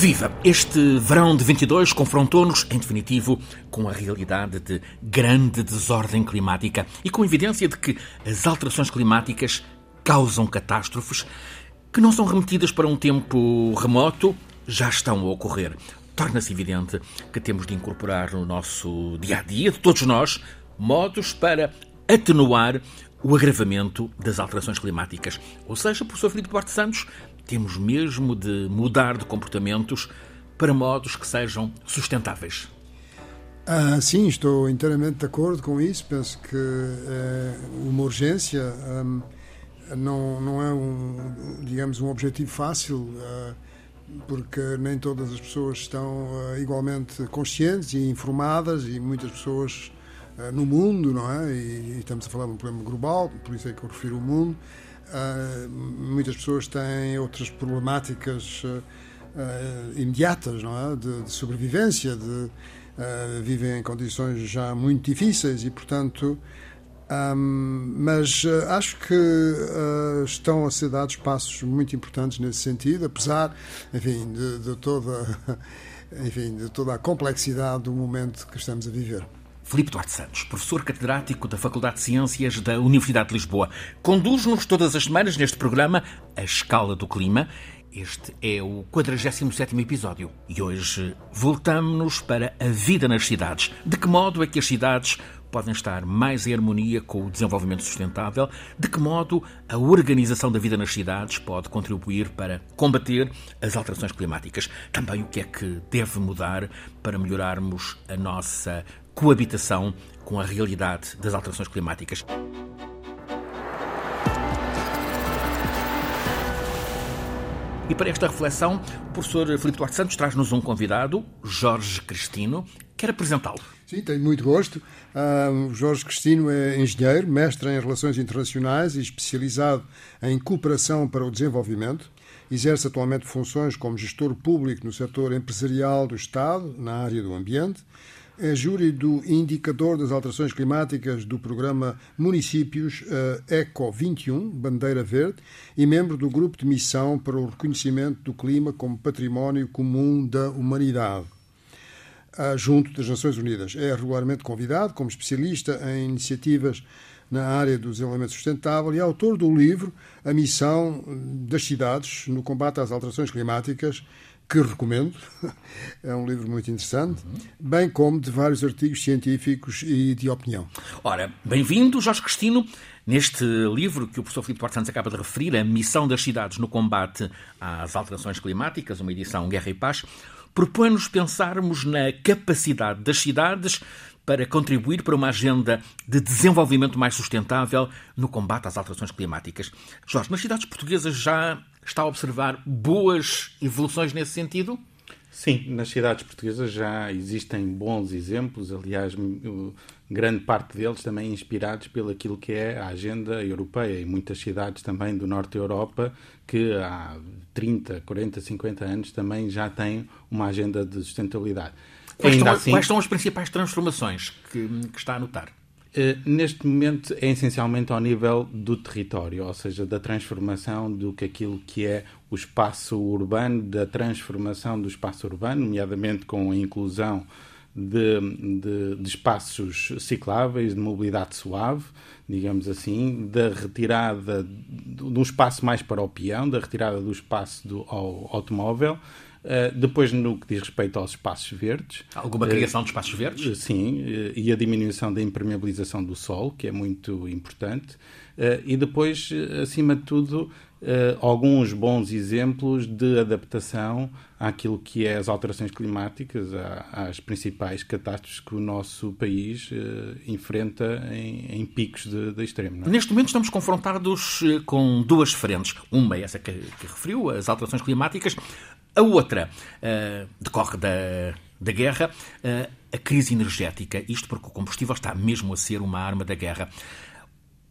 Viva! Este verão de 22 confrontou-nos, em definitivo, com a realidade de grande desordem climática e com evidência de que as alterações climáticas causam catástrofes que não são remetidas para um tempo remoto, já estão a ocorrer. Torna-se evidente que temos de incorporar no nosso dia a dia, de todos nós, modos para atenuar o agravamento das alterações climáticas. Ou seja, professor Filipe Duarte Santos, temos mesmo de mudar de comportamentos para modos que sejam sustentáveis. Ah, sim, estou inteiramente de acordo com isso. Penso que é uma urgência. Um, não, não é um, digamos, um objetivo fácil, uh, porque nem todas as pessoas estão uh, igualmente conscientes e informadas, e muitas pessoas uh, no mundo, não é? E, e, estamos a falar de um problema global, por isso é que eu refiro o mundo. Muitas pessoas têm outras problemáticas imediatas, não é? De, de sobrevivência, de, vivem em condições já muito difíceis e, portanto, um, mas uh, acho que uh, estão a ser dados passos muito importantes nesse sentido, apesar, enfim, de, de, toda, enfim, de toda a complexidade do momento que estamos a viver. Filipe Duarte Santos, professor catedrático da Faculdade de Ciências da Universidade de Lisboa, conduz-nos todas as semanas neste programa A Escala do Clima. Este é o 47º episódio e hoje voltamos-nos para a vida nas cidades. De que modo é que as cidades podem estar mais em harmonia com o desenvolvimento sustentável? De que modo a organização da vida nas cidades pode contribuir para combater as alterações climáticas? Também o que é que deve mudar para melhorarmos a nossa coabitação com a realidade das alterações climáticas? E para esta reflexão, o professor Filipe Duarte Santos traz-nos um convidado, Jorge Cristino. Quer apresentá-lo? Sim, tenho muito gosto. Uh, Jorge Cristino é engenheiro, mestre em Relações Internacionais e especializado em Cooperação para o Desenvolvimento. Exerce atualmente funções como gestor público no setor empresarial do Estado, na área do ambiente. É júri do Indicador das Alterações Climáticas do programa Municípios uh, ECO 21, Bandeira Verde, e membro do Grupo de Missão para o Reconhecimento do Clima como Património Comum da Humanidade junto das Nações Unidas. É regularmente convidado como especialista em iniciativas na área do desenvolvimento sustentável e é autor do livro A Missão das Cidades no Combate às Alterações Climáticas, que recomendo. É um livro muito interessante, bem como de vários artigos científicos e de opinião. Ora, bem-vindo, Jorge Cristino. Neste livro que o professor Filipe Duarte Santos acaba de referir, A Missão das Cidades no Combate às Alterações Climáticas, uma edição Guerra e Paz, propõe-nos pensarmos na capacidade das cidades para contribuir para uma agenda de desenvolvimento mais sustentável no combate às alterações climáticas. Jorge, nas cidades portuguesas já está a observar boas evoluções nesse sentido? Sim, nas cidades portuguesas já existem bons exemplos, aliás, grande parte deles também inspirados pelo que é a agenda europeia e muitas cidades também do norte da Europa que há 30, 40, 50 anos também já têm uma agenda de sustentabilidade. Quais, Ainda são, assim, quais são as principais transformações que, que está a notar? Uh, neste momento é essencialmente ao nível do território, ou seja, da transformação do que aquilo que é o espaço urbano, da transformação do espaço urbano, nomeadamente com a inclusão de, de, de, espaços cicláveis, de mobilidade suave, digamos assim, da retirada de um espaço mais para o peão, da retirada do espaço do, ao automóvel. Uh, depois, no que diz respeito aos espaços verdes. Alguma criação uh, de espaços verdes? Uh, sim, e a diminuição da impermeabilização do solo, que é muito importante. e depois, acima de tudo, uh, alguns bons exemplos de adaptação àquilo que é as alterações climáticas, às principais catástrofes que o nosso país uh, enfrenta em, em, picos de, de extremo. É? Neste momento estamos confrontados eh, com duas frentes. Uma é essa que, que referiu, as alterações climáticas. A outra uh, decorre da, da guerra, a crise energética. Isto porque o combustível está mesmo a ser uma arma da guerra.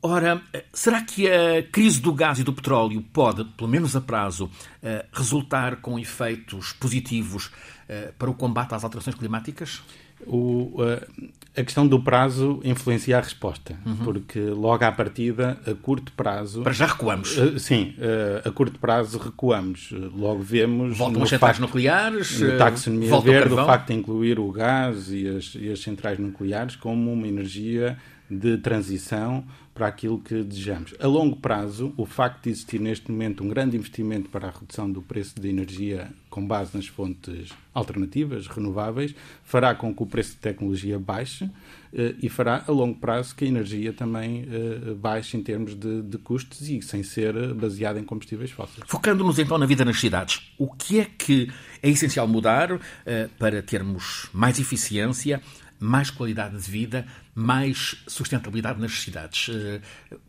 Ora, será que a crise do gás e do petróleo pode, pelo menos a prazo, eh, resultar com efeitos positivos eh, para o combate às alterações climáticas? O, uh, a questão do prazo influencia a resposta, uhum. porque logo à partida, a curto prazo. Para já recuamos. Sim, a curto prazo recuamos. logo vemos. Voltam as centrais nucleares. No taxonomia verde, o facto de incluir o gás e as, e as centrais nucleares como uma energia de transição para aquilo que desejamos. A longo prazo, o facto de existir neste momento um grande investimento para a redução do preço de energia com base nas fontes alternativas, renováveis, fará com que o preço de tecnologia baixe eh, e fará a longo prazo que a energia também eh, baixe em termos de, de custos e sem ser baseada em combustíveis fósseis. Focando-nos então na vida nas cidades, o que é que é essencial mudar eh, para termos mais eficiência, mais qualidade de vida, mais sustentabilidade nas cidades. Eh,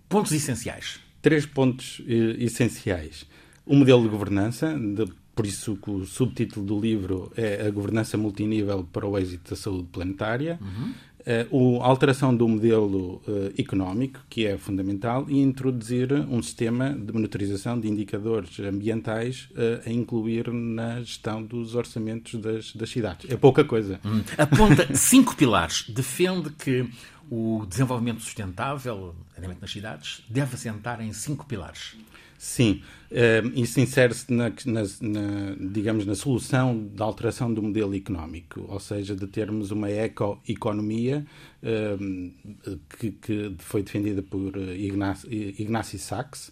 pontos essenciais. Três pontos eh, essenciais. O modelo de governança, de, por isso que o subtítulo do livro é A Governança Multinível para o Êxito da Saúde Planetária. Uhum. Uh, a alteração do modelo uh, económico, que é fundamental, e introduzir um sistema de monitorização de indicadores ambientais uh, a incluir na gestão dos orçamentos das, das cidades. É pouca coisa. Hum. Aponta cinco pilares. Defende que o desenvolvimento sustentável, nas cidades, deve assentar em cinco pilares. Sim, uh, isso insere-se na, na, na, digamos, na solução da alteração do modelo económico, ou seja, de termos uma ecoeconomia uh, que, que, foi defendida por Ignacio, Ignacio Sachs,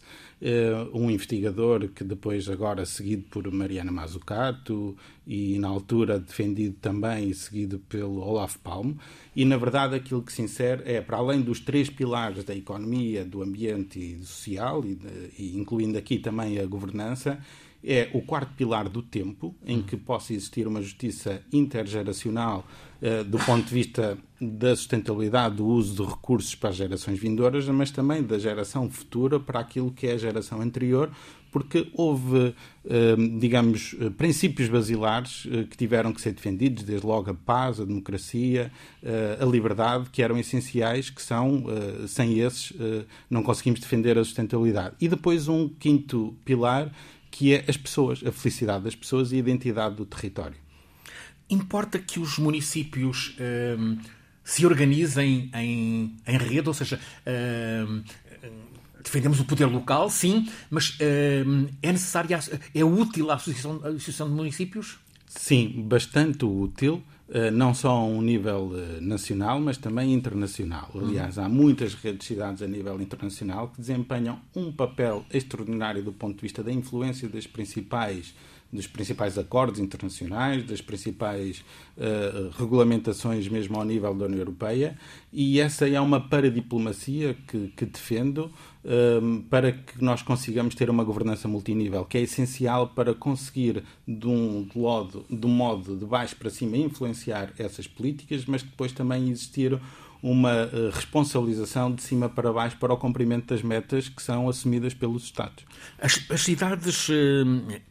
um investigador que depois agora seguido por Mariana Mazzucato e na altura defendido também e seguido pelo Olaf Palme. E na verdade aquilo que se insere é para além dos três pilares da economia, do ambiente e do social e, e incluindo aqui também a governança é o quarto pilar do tempo, em que possa existir uma justiça intergeracional uh, do ponto de vista da sustentabilidade do uso de recursos para as gerações vindouras, mas também da geração futura para aquilo que é a geração anterior, porque houve, uh, digamos, princípios basilares uh, que tiveram que ser defendidos, desde logo a paz, a democracia, a liberdade, que eram essenciais, que são, sem esses, não conseguimos defender a sustentabilidade. E depois um quinto pilar que é as pessoas, a felicidade das pessoas e a identidade do território. Importa que os municípios hum, se organizem em, em rede, ou seja, hum, defendemos o poder local, sim, mas hum, é necessária, é útil a associação, a associação de municípios? Sim, bastante útil. Eh, não só a um nível eh, nacional, mas também internacional. Aliás, há muitas redes de cidades a nível internacional que desempenham um papel extraordinário do ponto de vista da influência das principais dos principais acordos internacionais, das principais uh, regulamentações mesmo ao nível da União Europeia, e essa é uma paradiplomacia que, que defendo um, para que nós consigamos ter uma governança multinível, que é essencial para conseguir, de um, de, modo, de um modo de baixo para cima, influenciar essas políticas, mas depois também existir uma uh, responsabilização de cima para baixo para o cumprimento das metas que são assumidas pelos Estados. As, as cidades uh,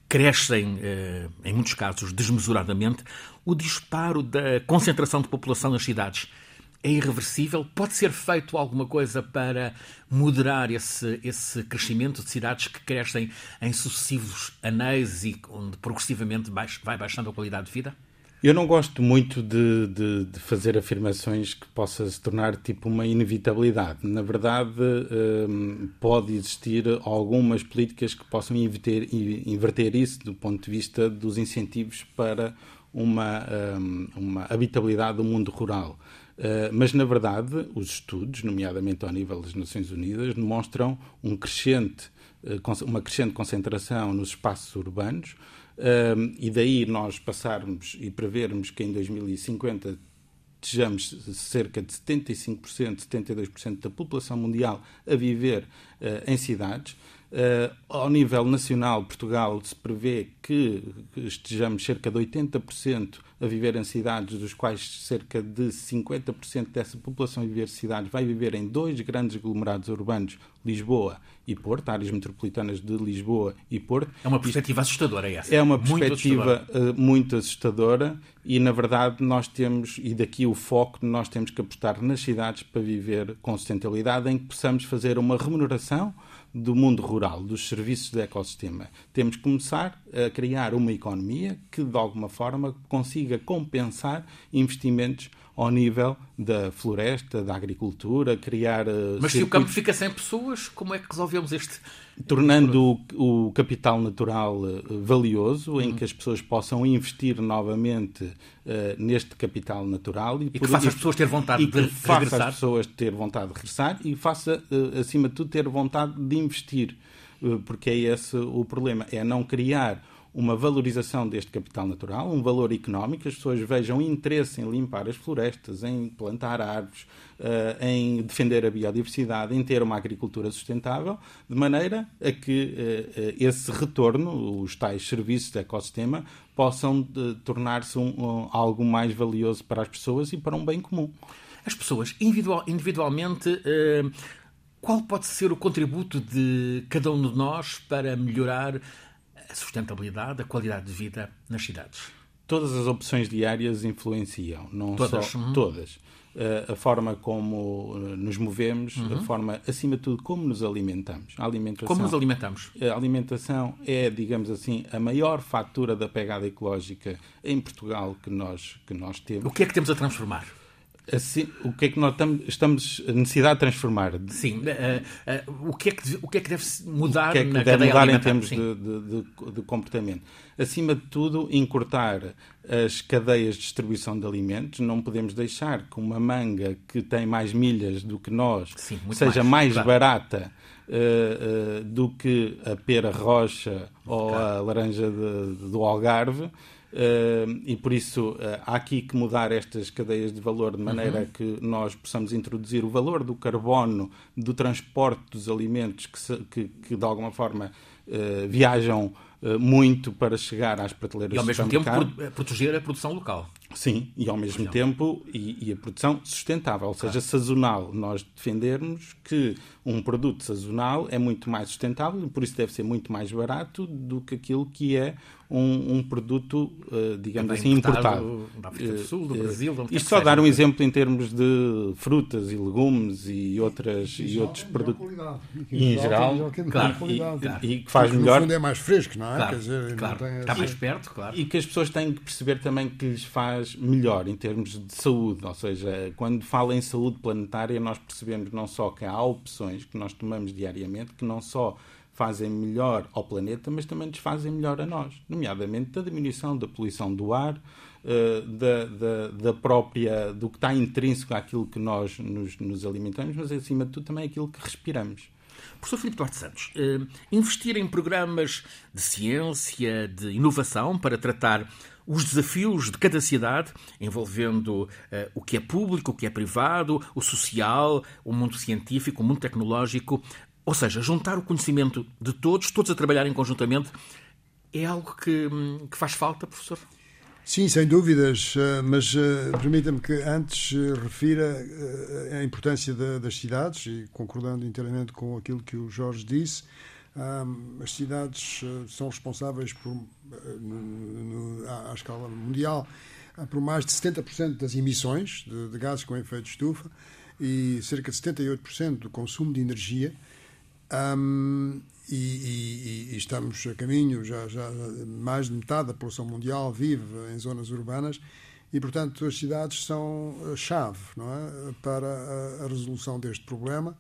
crescem, uh, em muitos casos, desmesuradamente. O disparo da concentração de população nas cidades é irreversível? Pode ser feito alguma coisa para moderar esse, esse crescimento de cidades que crescem em sucessivos anéis e onde progressivamente vai baixando a qualidade de vida? Eu não gosto muito de, de, de, fazer afirmações que possa se tornar tipo uma inevitabilidade. Na verdade, um, pode existir algumas políticas que possam inverter, inverter isso do ponto de vista dos incentivos para uma, um, uma habitabilidade do mundo rural. Uh, mas, na verdade, os estudos, nomeadamente ao nível das Nações Unidas, demonstram um crescente, uh, uma crescente concentração nos espaços urbanos, um, e daí nós passarmos e prevermos que em 2050 estejamos cerca de 75%, 72% da população mundial a viver em cidades. Uh, ao nível nacional, Portugal se prevê que estejamos cerca de 80% a viver em cidades, dos quais cerca de 50% dessa população a viver em cidades vai viver em dois grandes aglomerados urbanos, Lisboa e Porto, áreas metropolitanas de Lisboa e Porto. É uma perspectiva Isto assustadora essa. É uma perspectiva muito assustadora. Uh, muito assustadora e, na verdade, nós temos, e daqui o foco, nós temos que apostar nas cidades para viver com sustentabilidade, em que possamos fazer uma remuneração do mundo rural, dos serviços do ecossistema. Temos que começar a criar uma economia que, de alguma forma, consiga compensar investimentos ao nível da floresta, da agricultura, criar. Uh, Mas se o campo fica sem pessoas, como é que resolvemos este. Tornando o, o capital natural uh, valioso, uhum. em que as pessoas possam investir novamente uh, neste capital natural e, e que faça as pessoas ter vontade de regressar. faça as pessoas ter vontade de regressar e faça, acima de tudo, ter vontade de investir. Porque é esse o problema, é não criar uma valorização deste capital natural, um valor económico, as pessoas vejam interesse em limpar as florestas, em plantar árvores, uh, em defender a biodiversidade, em ter uma agricultura sustentável, de maneira a que uh, esse retorno, os tais serviços de ecossistema, possam tornar-se um, algo mais valioso para as pessoas e para um bem comum. As pessoas, individual, individualmente, qual pode ser o contributo de cada um de nós para melhorar a sustentabilidade, a qualidade de vida nas cidades? Todas as opções diárias influenciam, não todas. só uhum. todas. Uh, a forma como uh, nos movemos, uhum. a forma, acima de tudo, como nos alimentamos. A alimentação, como nos alimentamos? A alimentação é, digamos assim, a maior fatura da pegada ecológica em Portugal que nós, que nós temos. O que é que temos a transformar? Assim, o que é que nós estamos a necessidade de transformar? Sim, uh, uh, o, que é que, o que é que deve mudar o que é que na deve mudar em termos de, de, de, de, comportamento? Acima de tudo, encurtar as cadeias de distribuição de alimentos. Não podemos deixar que uma manga que tem mais milhas do que nós Sim, seja mais, mais claro. barata uh, do que a pera rocha ou claro. a laranja do Algarve. E por isso uh, há aqui que mudar estas cadeias de valor de maneira uhum. que nós possamos introduzir o valor do carbono do transporte dos alimentos que, se, que, que de alguma forma uh, viajam muito para chegar às prateleiras E ao mesmo tempo proteger a produção local. Sim, e ao mesmo tempo e, e, a produção sustentável, ou seja, claro. sazonal. Nós defendermos que um produto sazonal é muito mais sustentável e por isso deve ser muito mais barato do que aquilo que é um, um produto, uh, digamos assim, importado. Da África do Sul, do uh, Brasil, Isto só dar um exemplo em termos de frutas e legumes e, outras, e, e outros produtos. E em geral, claro, e, que faz Porque melhor. No fundo é mais fresco, não é? Claro, dizer, claro. Não Está mais perto, claro. E que as pessoas têm que perceber também que lhes faz melhor em termos de saúde. Ou seja, quando fala em saúde planetária, nós percebemos não só que há opções que nós tomamos diariamente, que não só fazem melhor ao planeta, mas também nos fazem melhor a nós, nomeadamente da diminuição da poluição do ar, eh, da, da, da, própria, do que está intrínseco àquilo que nós nos, nos, alimentamos, mas acima de tudo também aquilo que respiramos. Professor Filipe Duarte Santos, eh, investir em programas de ciência, de inovação para tratar os desafios de cada cidade, envolvendo uh, o que é público, o que é privado, o social, o mundo científico, o mundo tecnológico, ou seja, juntar o conhecimento de todos, todos a trabalharem conjuntamente, é algo que, hum, que faz falta, professor? Sim, sem dúvidas, eh, mas uh, permita-me que antes uh, refira a importância das cidades, e concordando inteiramente com aquilo que o Jorge disse, um, as cidades são responsáveis por, à, escala mundial por mais de 70% das emissões de gases com efeito de estufa e cerca de 78% do consumo de energia. Um, e, e, e, estamos a caminho, já, já mais de metade da população mundial vive em zonas urbanas e, portanto, as cidades são a chave não é? para a, a resolução deste problema,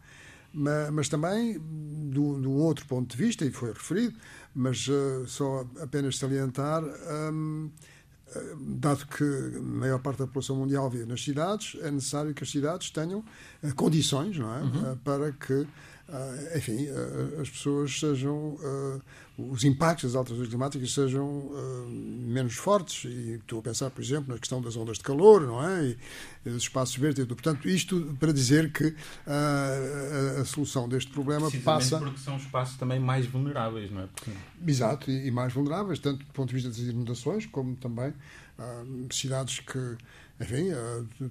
mas, mas também, do, do, outro ponto de vista, e foi referido, mas uh, só apenas salientar. Um, dado que a maior parte da população mundial vive nas cidades, é necessário que as cidades tenham uh, condições não é? Uhum. Uh, para que Uh, enfim, uh, as pessoas sejam. Os impactos das alterações climáticas sejam menos fortes. E estou a pensar, por exemplo, na questão das ondas de calor, não é? E, e dos espaços verdes. Portanto, isto para dizer que a, a, solução deste problema passa. porque são espaços também mais vulneráveis, não é? Porque... Exato, e, e, mais vulneráveis, tanto do ponto de vista das inundações, como também cidades que enfim,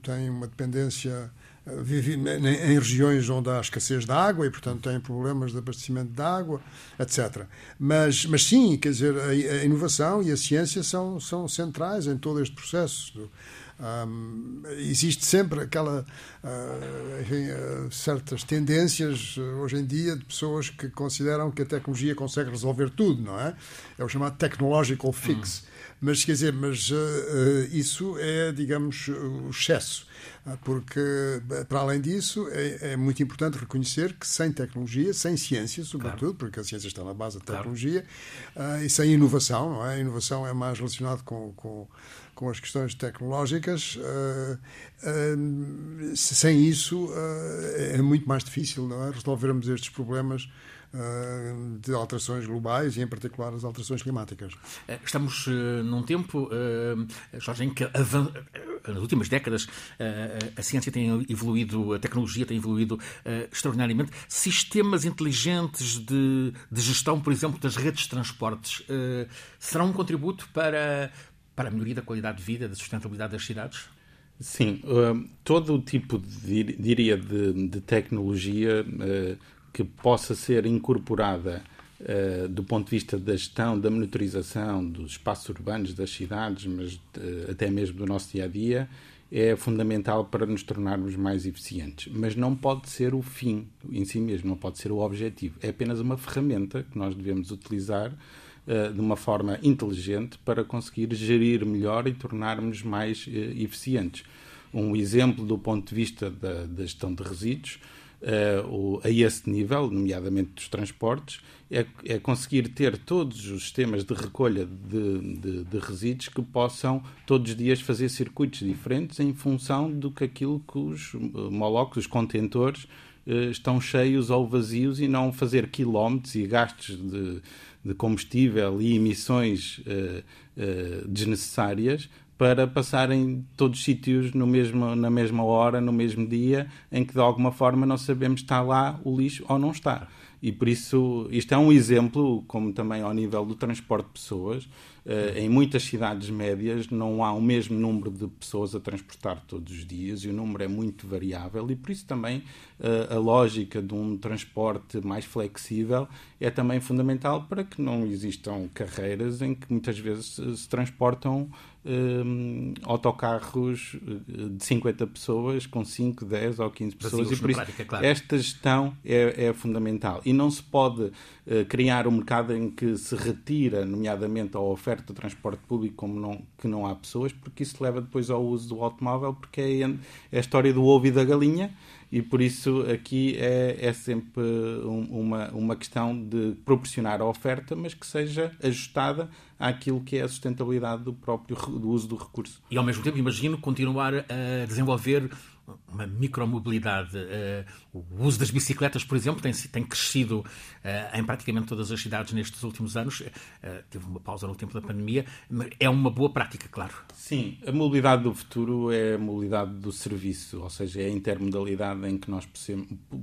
têm uma dependência vive em regiões onde há escassez de água e, portanto, têm problemas de abastecimento de água, etc. Mas, mas sim, quer dizer, a, a inovação e a ciência são, são centrais em todo este processo. Um, existe sempre aquela uh, enfim, uh, certas tendências uh, hoje em dia de pessoas que consideram que a tecnologia consegue resolver tudo, não é? É o chamado technological fix. Hum. Mas quer dizer, mas isso é, digamos, o excesso. Ah, porque, para além disso, é, é, muito importante reconhecer que sem tecnologia, sem ciência, sobretudo, claro. porque a ciência está na base da tecnologia, claro. uh, e sem inovação, não é? A inovação é mais relacionada com, com, com as questões tecnológicas. Uh, uh, sem isso, é muito mais difícil não é? resolvermos estes problemas de alterações globais e, em particular, as alterações climáticas. Eh, estamos eh, num tempo, Jorge, em que nas últimas décadas a ciência tem evoluído, a tecnologia tem evoluído extraordinariamente. Sistemas inteligentes de, de gestão, por exemplo, das redes de transportes, serão um contributo para, para a melhoria da qualidade de vida, da sustentabilidade das cidades? Sim, todo o tipo, de, diria, de, de tecnologia que possa ser incorporada uh, do ponto de vista da gestão, da monitorização dos espaços urbanos, das cidades, mas uh, até mesmo do nosso dia a dia, é fundamental para nos tornarmos mais eficientes. Mas não pode ser o fim em si mesmo, não pode ser o objetivo. É apenas uma ferramenta que nós devemos utilizar uh, de uma forma inteligente para conseguir gerir melhor e tornarmos mais eficientes. Um exemplo do ponto de vista da, da gestão de resíduos uh, a esse nível, nomeadamente dos transportes, é, é, conseguir ter todos os sistemas de recolha de, de, de, resíduos que possam todos os dias fazer circuitos diferentes em função do que aquilo que os molocos, os contentores, uh, estão cheios ou vazios e não fazer quilómetros e gastos de, de combustível e emissões uh, uh, desnecessárias para passarem todos os sítios no mesmo, na mesma hora, no mesmo dia, em que de alguma forma não sabemos está lá o lixo ou não está. E por isso, isto é um exemplo, como também ao nível do transporte de pessoas, Uh, em muitas cidades médias não há o mesmo número de pessoas a transportar todos os dias e o número é muito variável e por isso também uh, a lógica de um transporte mais flexível é também fundamental para que não existam carreiras em que muitas vezes se transportam um, autocarros de 50 pessoas com 5, 10 ou 15 pessoas e por isso prática, claro. esta gestão é, é, fundamental e não se pode uh, criar um mercado em que se retira nomeadamente a oferta oferta de transporte público como não, que não há pessoas, porque isso leva depois ao uso do automóvel, porque é, é a história do ovo e da galinha, e por isso aqui é, é sempre um, uma, uma questão de proporcionar a oferta, mas que seja ajustada àquilo que é a sustentabilidade do próprio do uso do recurso. E ao mesmo tempo, imagino continuar a desenvolver uma micromobilidade. Uh, o uso das bicicletas, por exemplo, tem, tem crescido uh, em praticamente todas as cidades nestes últimos anos. Uh, teve uma pausa no tempo da pandemia. É uma boa prática, claro. Sim, a mobilidade do futuro é a mobilidade do serviço, ou seja, é a intermodalidade em que nós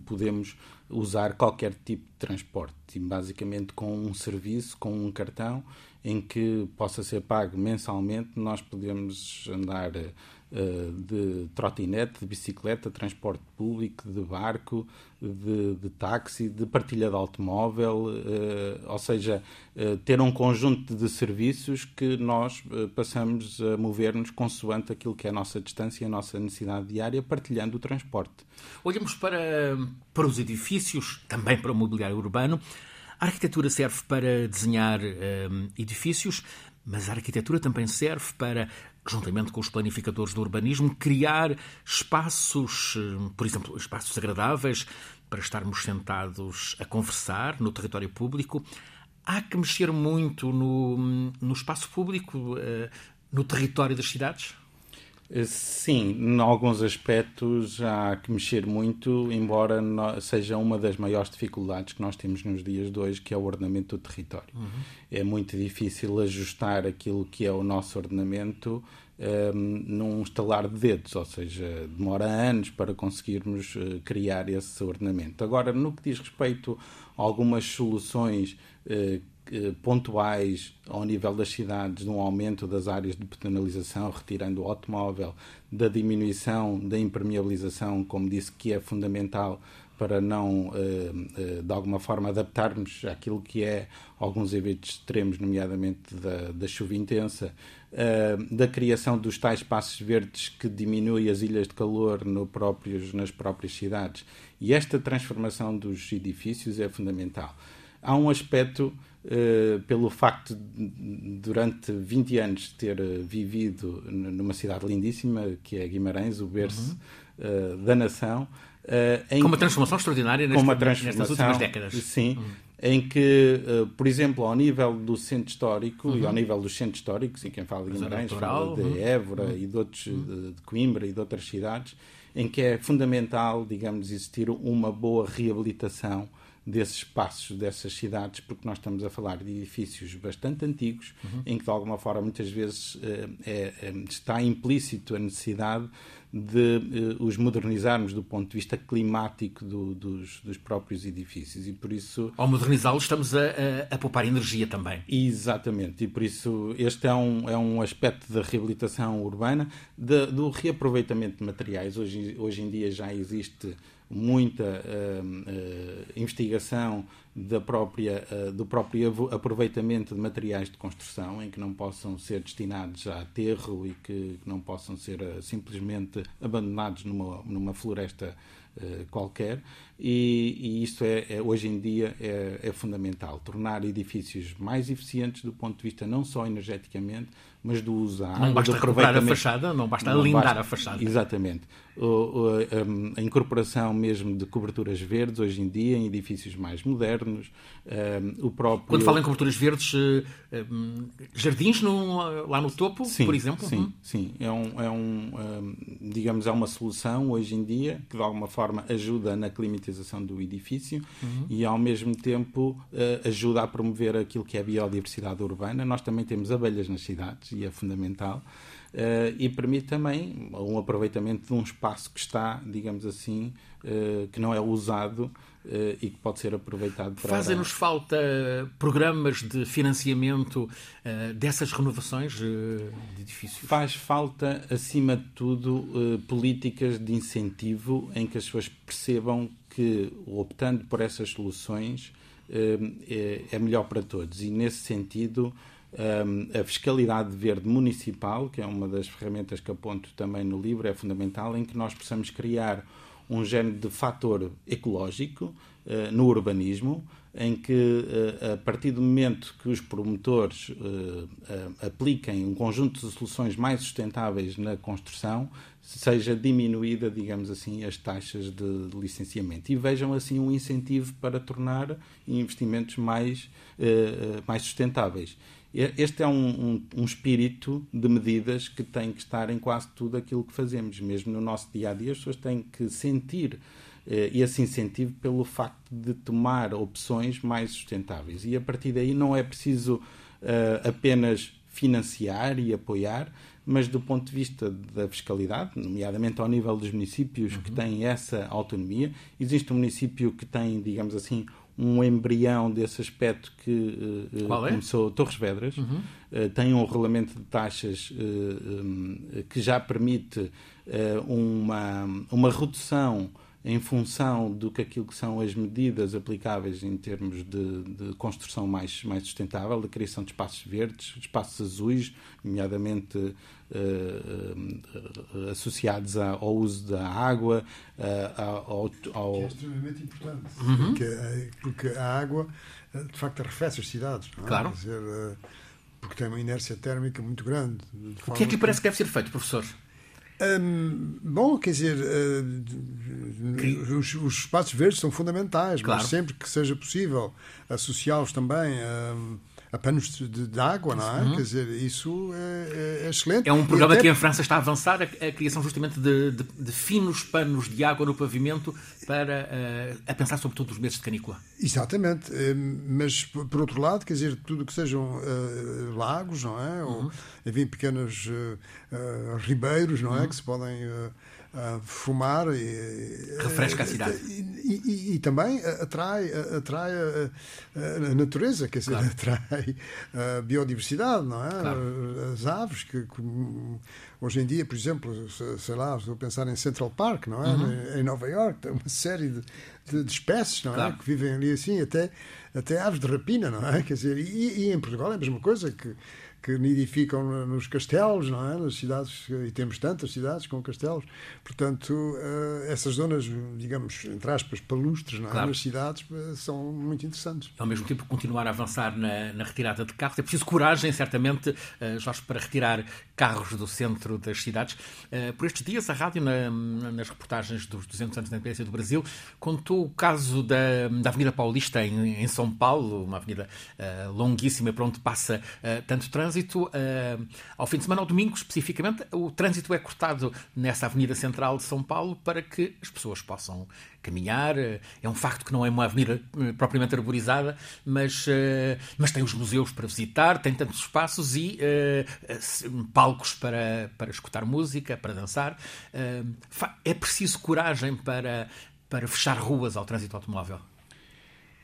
podemos usar qualquer tipo de transporte, basicamente com um serviço, com um cartão, em que possa ser pago mensalmente, nós podemos andar eh, de trotinete, de bicicleta, transporte público, de barco, de, de táxi, de partilha de automóvel, eh, ou seja, eh, ter um conjunto de serviços que nós passamos a mover-nos consoante aquilo que é a nossa distância e a nossa necessidade diária, partilhando o transporte. Olhamos para, para os edifícios, também para o mobiliário urbano. A arquitetura serve para desenhar um, edifícios, mas a arquitetura também serve para juntamente com os planificadores do urbanismo, criar espaços, eh, por exemplo, espaços agradáveis para estarmos sentados a conversar no território público. Há que mexer muito no, no espaço público, eh, no território das cidades? Eh, sim, em alguns aspectos há que mexer muito, embora seja uma das maiores dificuldades que nós temos nos dias de hoje, que é o ordenamento do território. Uhum. É muito difícil ajustar aquilo que é o nosso ordenamento um, num estalar de dedos, ou seja, demora anos para conseguirmos uh, criar esse ordenamento. Agora, no que diz respeito a algumas soluções pontuais ao nível das cidades de um aumento das áreas de penalização, retirando o automóvel, da diminuição da impermeabilização, como disse que é fundamental para não, eh, eh, de alguma forma, adaptarmos àquilo que é alguns eventos extremos, nomeadamente da, da chuva intensa, eh, da criação dos tais espaços verdes que diminui as ilhas de calor no próprios, nas próprias cidades. E esta transformação dos edifícios é fundamental. Há um aspecto Uh, pelo facto de, durante 20 anos, ter uh, vivido numa cidade lindíssima, que é Guimarães, o berço uhum. uh, da nação, Uh, com uma transformação extraordinária neste, uma transformação, nestas últimas décadas. Sim, uhum. em que, por exemplo, ao nível do centro histórico uhum. e ao nível dos centros históricos, e quem fala de Guimarães, fala de uhum. Évora uhum. e de, outros, uhum. de Coimbra e de outras cidades, em que é fundamental, digamos, existir uma boa reabilitação desses espaços, dessas cidades, porque nós estamos a falar de edifícios bastante antigos, uhum. em que de alguma forma muitas vezes é, é, está implícito a necessidade de uh, os modernizarmos do ponto de vista climático do, dos, dos, próprios edifícios. E por isso ao modernizá-los estamos a, a, a, poupar energia também. Exatamente. E por isso este é um, é um aspecto da reabilitação urbana de, do reaproveitamento de materiais. Hoje, hoje em dia já existe muita uh, uh, investigação da própria, uh, do próprio aproveitamento de materiais de construção em que não possam ser destinados a aterro e que não possam ser simplesmente abandonados numa, numa floresta qualquer e, e isso é, é, hoje em dia é, é, fundamental tornar edifícios mais eficientes do ponto de vista não só energeticamente mas do uso à água, não basta recuperar a fachada não basta não alindar basta, a fachada exatamente a, incorporação mesmo de coberturas verdes hoje em dia em edifícios mais modernos. o próprio... Quando fala em coberturas verdes, eh, jardins no, lá no topo, sim, por exemplo? Sim, uhum. sim. É, um, é um, digamos, é uma solução hoje em dia que de alguma forma ajuda na climatização do edifício uhum. e ao mesmo tempo eh, ajuda a promover aquilo que é a biodiversidade urbana. Nós também temos abelhas nas cidades e é fundamental. Uh, e permite também um aproveitamento de um espaço que está, digamos assim, uh, que não é usado uh, e que pode ser aproveitado para. Fazem-nos falta programas de financiamento dessas renovações de edifícios? Faz falta, acima de tudo, políticas de incentivo em que as pessoas percebam que, optando por essas soluções, é, é melhor para todos. E, nesse sentido um, a fiscalidade verde municipal, que é uma das ferramentas que aponto também no livro, é fundamental, em que nós possamos criar um género de fator ecológico uh, no urbanismo, em que, uh, a partir do momento que os promotores uh, apliquem um conjunto de soluções mais sustentáveis na construção, seja diminuída, digamos assim, as taxas de licenciamento. E vejam assim um incentivo para tornar investimentos mais, mais sustentáveis. Este é um, um, um, espírito de medidas que tem que estar em quase tudo aquilo que fazemos. Mesmo no nosso dia a dia, as pessoas têm que sentir eh, esse incentivo pelo facto de tomar opções mais sustentáveis. E a partir daí não é preciso uh, apenas financiar e apoiar, mas do ponto de vista da fiscalidade, nomeadamente ao nível dos municípios uhum. que têm essa autonomia, existe um município que tem, digamos assim, um embrião desse aspecto que uh, começou Torres Vedras. Uhum. Uh, tem um regulamento de taxas uh, um, que já permite uma, uma redução em função do que aquilo que são as medidas aplicáveis em termos de, de construção mais, mais sustentável, da criação de espaços verdes, espaços azuis, nomeadamente uh, uh, associados ao uso da água, uh, ao, ao... Que é extremamente importante, uhum. porque, porque, a água, de facto, arrefece as cidades. Não é? Claro. Dizer, porque tem uma inércia térmica muito grande. O que é que lhe parece que deve ser feito, professor? Hum, bom, quer dizer, uh, os, os, espaços verdes são fundamentais, claro. mas sempre que seja possível associá-los também a, a panos de, de, água, não é? Uhum. Quer dizer, isso é, é, é excelente. É um programa até... que em França está a avançar a, a criação justamente de, de, finos panos de água no pavimento para uh, a pensar sobre todos os meses de canícula. Exatamente, mas por outro lado, quer dizer, tudo que sejam uh, lagos, não é? Ou, uhum. enfim, pequenos uh, ribeiros, não é? Uhum. Que se podem uh, fumar e refresca a cidade e, e, e também atrai atrai a, a, natureza quer dizer claro. atrai a biodiversidade não é claro. as aves que, que, hoje em dia por exemplo sei lá estou a pensar em Central Park não é uhum. em Nova York tem uma série de, de, de espécies não é claro. que vivem ali assim até até aves de rapina não é quer dizer e, e em Portugal é a mesma coisa que que nidificam nos castelos, não é? Nas cidades, e temos tantas cidades com castelos. Portanto, uh, essas zonas, digamos, entre aspas, palustres, não é? Claro. Nas cidades, uh, são muito interessantes. Ao mesmo tempo, continuar a avançar na, na retirada de carros. É preciso coragem, certamente, uh, Jorge, para retirar carros do centro das cidades. por estes dias, a rádio, na, nas reportagens dos 200 anos da independência do Brasil, contou o caso da, da Avenida Paulista, em, em São Paulo, uma avenida longuíssima, por onde passa tanto trânsito trânsito, uh, ao fim de semana, ao domingo especificamente, o trânsito é cortado nessa Avenida Central de São Paulo para que as pessoas possam caminhar. É um facto que não é uma avenida eh, propriamente arborizada, mas, uh, mas tem os museus para visitar, tem tantos espaços e uh, palcos para, para escutar música, para dançar. é preciso coragem para, para fechar ruas ao trânsito automóvel.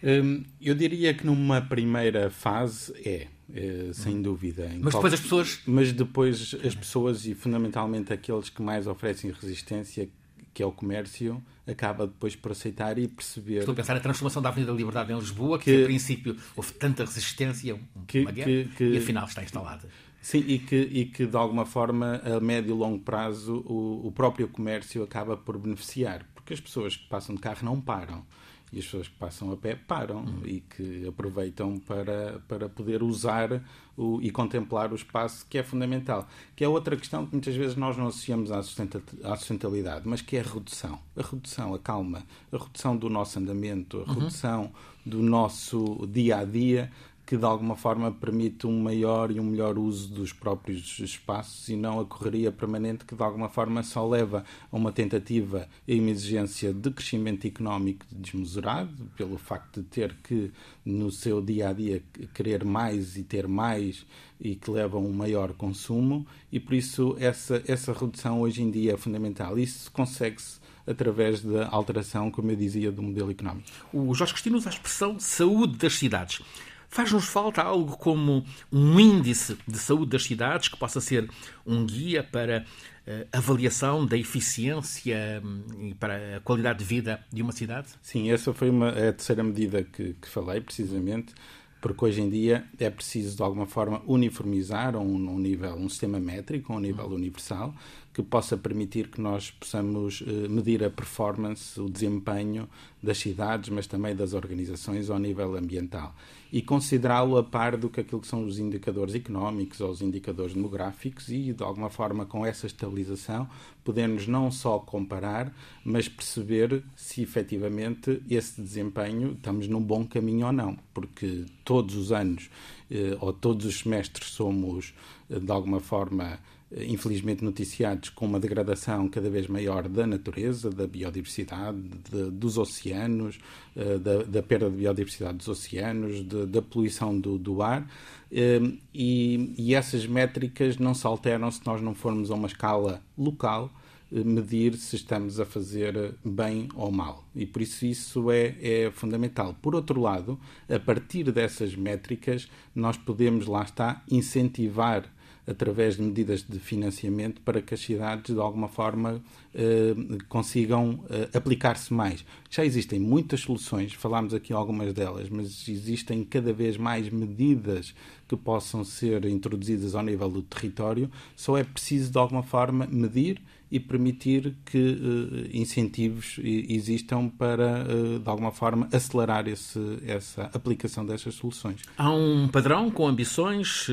Hum, eu diria que numa primeira fase é. Eh, sem uhum. dúvida. Mas depois as pessoas. Mas depois as pessoas, e fundamentalmente aqueles que mais oferecem resistência, que é o comércio, acaba depois por aceitar e perceber. Estou a pensar na transformação da Avenida da Liberdade em Lisboa, que, que a princípio houve tanta resistência, que, uma guerra, que, e afinal está instalada. Sim, e que, e que de alguma forma, a médio e longo prazo, o, o próprio comércio acaba por beneficiar, porque as pessoas que passam de carro não param e as pessoas que passam a pé param uhum. e que aproveitam para, para poder usar o, e contemplar o espaço, que é fundamental. Que é outra questão que muitas vezes nós não associamos à, à sustentabilidade, mas que é a redução. A redução, a calma, a redução do nosso andamento, a uhum. redução do nosso dia a dia que de alguma forma permite um maior e um melhor uso dos próprios espaços e não a correria permanente que de alguma forma só leva a uma tentativa e uma exigência de crescimento económico desmesurado, pelo facto de ter que no seu dia a dia querer mais e ter mais e que leva a um maior consumo e por isso essa, essa redução hoje em dia é fundamental. Isso consegue-se através da alteração, como eu dizia, do modelo económico. O Jorge Cristina usa a expressão saúde das cidades. Faz-nos falta algo como um índice de saúde das cidades que possa ser um guia para uh, avaliação da eficiência hum, e para a qualidade de vida de uma cidade? Sim, essa foi uma, a terceira medida que, que falei, precisamente porque hoje em dia é preciso de alguma forma uniformizar a um, um nível, um sistema métrico, a um nível universal, que possa permitir que nós possamos eh, medir a performance, o desempenho das cidades, mas também das organizações ao nível ambiental. E considerá-lo a par do que aquilo que são os indicadores económicos ou os indicadores demográficos e, de alguma forma, com essa estabilização, podemos não só comparar, mas perceber se efetivamente esse desempenho estamos num bom caminho ou não, porque todos os anos eh, ou todos os semestres somos, eh, de alguma forma, infelizmente noticiados com uma degradação cada vez maior da natureza, da biodiversidade, de, dos oceanos, uh, da, da, perda de biodiversidade dos oceanos, de, da poluição do, do ar. Uh, e, e, essas métricas não se alteram se nós não formos a uma escala local uh, medir se estamos a fazer bem ou mal. E por isso isso é, é fundamental. Por outro lado, a partir dessas métricas, nós podemos, lá está, incentivar através de medidas de financiamento para que as cidades, de alguma forma, eh, consigam eh, aplicar-se mais. Já existem muitas soluções, falámos aqui algumas delas, mas existem cada vez mais medidas que possam ser introduzidas ao nível do território, só é preciso, de alguma forma, medir e permitir que uh, incentivos existam para, uh, de alguma forma, acelerar esse, essa aplicação destas soluções. Há um padrão com ambições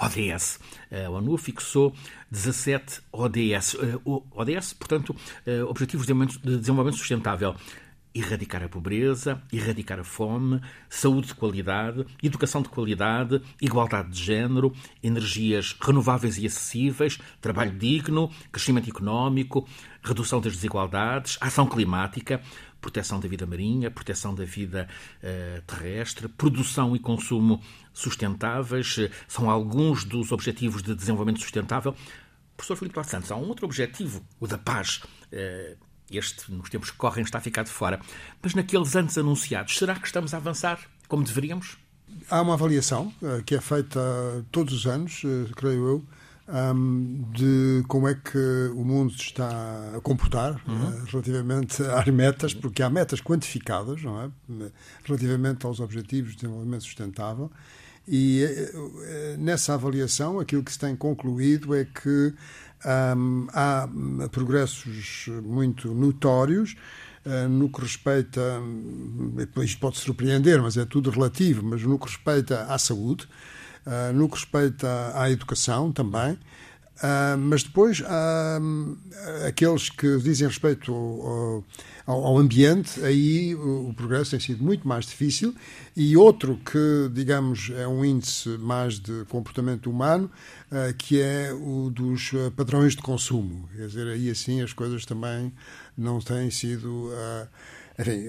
ODS. A ONU fixou 17 ODS. ODS, portanto, eh, Objetivos de Desenvolvimento Sustentável erradicar a pobreza, erradicar a fome, saúde de qualidade, educação de qualidade, igualdade de género, energias renováveis e acessíveis, trabalho digno, crescimento económico, redução das desigualdades, ação climática, proteção da vida marinha, proteção da vida uh, terrestre, produção e consumo sustentáveis, são alguns dos objetivos de desenvolvimento sustentável. Professor Filipe Santos, há um outro objetivo, o da paz. Uh, este, nos tempos que correm, está a ficar de fora. Mas naqueles anos anunciados, será que estamos a avançar como deveríamos? Há uma avaliação uh, que é feita todos os anos, creio eu, de como é que o mundo está a comportar uhum. uh, relativamente às metas, porque há metas quantificadas, não é? Relativamente aos objetivos de desenvolvimento sustentável. E uh, nessa avaliação, aquilo que se tem concluído é que um, há progressos muito notórios uh, no que respeita, isto pode surpreender, mas é tudo relativo, mas no que respeita à saúde, no que respeita à educação também, uh, mas depois uh, aqueles que dizem respeito ao, ao, ao, ambiente, aí o, o, progresso tem sido muito mais difícil. E outro que, digamos, é um índice mais de comportamento humano, uh, que é o dos padrões de consumo. Quer dizer, aí assim as coisas também não têm sido. enfim,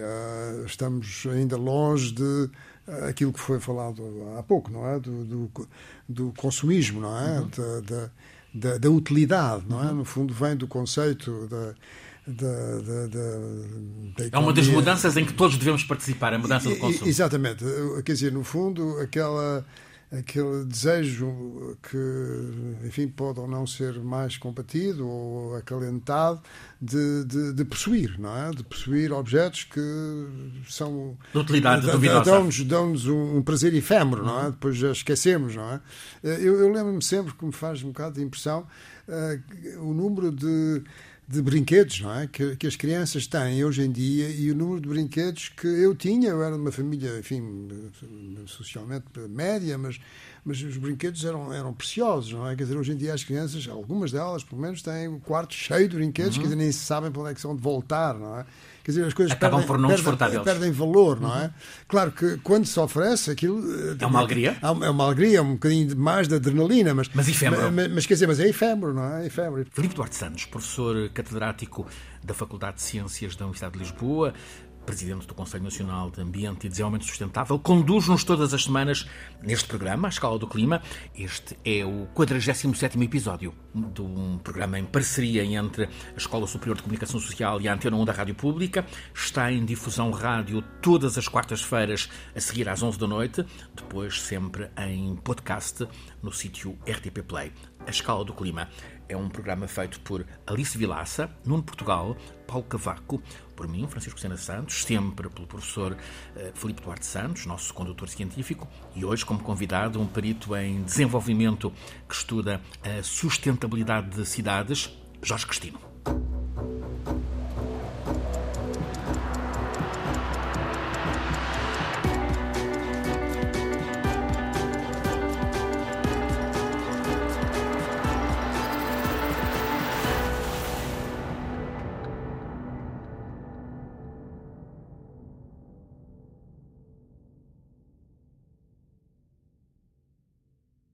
estamos ainda longe de aquilo que foi falado há pouco, não é? Do, do, do consumismo, não é? Uhum. Da, da, da, da, utilidade, não é? No fundo, vem do conceito da. Da, da, da, é uma das mudanças em que todos devemos participar, a mudança do consumo. Exatamente. Quer dizer, no fundo, aquela aquele desejo que, enfim, pode ou não ser mais combatido ou acalentado de, de, de possuir, não é? De possuir objetos que são... De utilidade duvidosa. Dão-nos dão um, um prazer efêmero, não é? Uhum. Depois já esquecemos, não é? Eu, eu lembro-me sempre que me faz um bocado de impressão uh, o número de de brinquedos não é? Que, que, as crianças têm hoje em dia e o número de brinquedos que eu tinha, eu era de uma família, enfim, socialmente média, mas, mas os brinquedos eram, eram preciosos, não é? Quer dizer, hoje em dia as crianças, algumas delas, pelo menos, têm o quarto cheio de brinquedos, uhum. dizer, nem sabem para onde é que são de voltar, não é? Quer dizer, as coisas Acabam perdem, por não perdem, perdem valor, não é? Uhum. Claro que quando se oferece aquilo. Eh, é uma alegria? É uma alegria, é um bocadinho mais de adrenalina, mas. Mas efêmero. Mas, mas, quer dizer, mas é efêmero, não é? é efêmero. Filipe Duarte Santos, professor catedrático da Faculdade de Ciências da Universidade de Lisboa, presidente do Conselho Nacional de Ambiente e Desenvolvimento Sustentável, conduz-nos todas as semanas neste programa, A Escala do Clima. Este é o 47º episódio de um programa em parceria entre a Escola Superior de Comunicação Social e a Antena 1 da Rádio Pública. Está em difusão rádio todas as quartas-feiras a seguir às 11 da noite, depois sempre em podcast no sítio RTP Play. A Escala do Clima é um programa feito por Alice Vilaça, Nuno Portugal, Paulo Cavaco, por mim, Francisco Sena Santos, sempre pelo professor uh, Filipe Duarte Santos, nosso condutor científico, e hoje como convidado um perito em desenvolvimento que estuda a sustentabilidade de cidades, Jorge Cristino.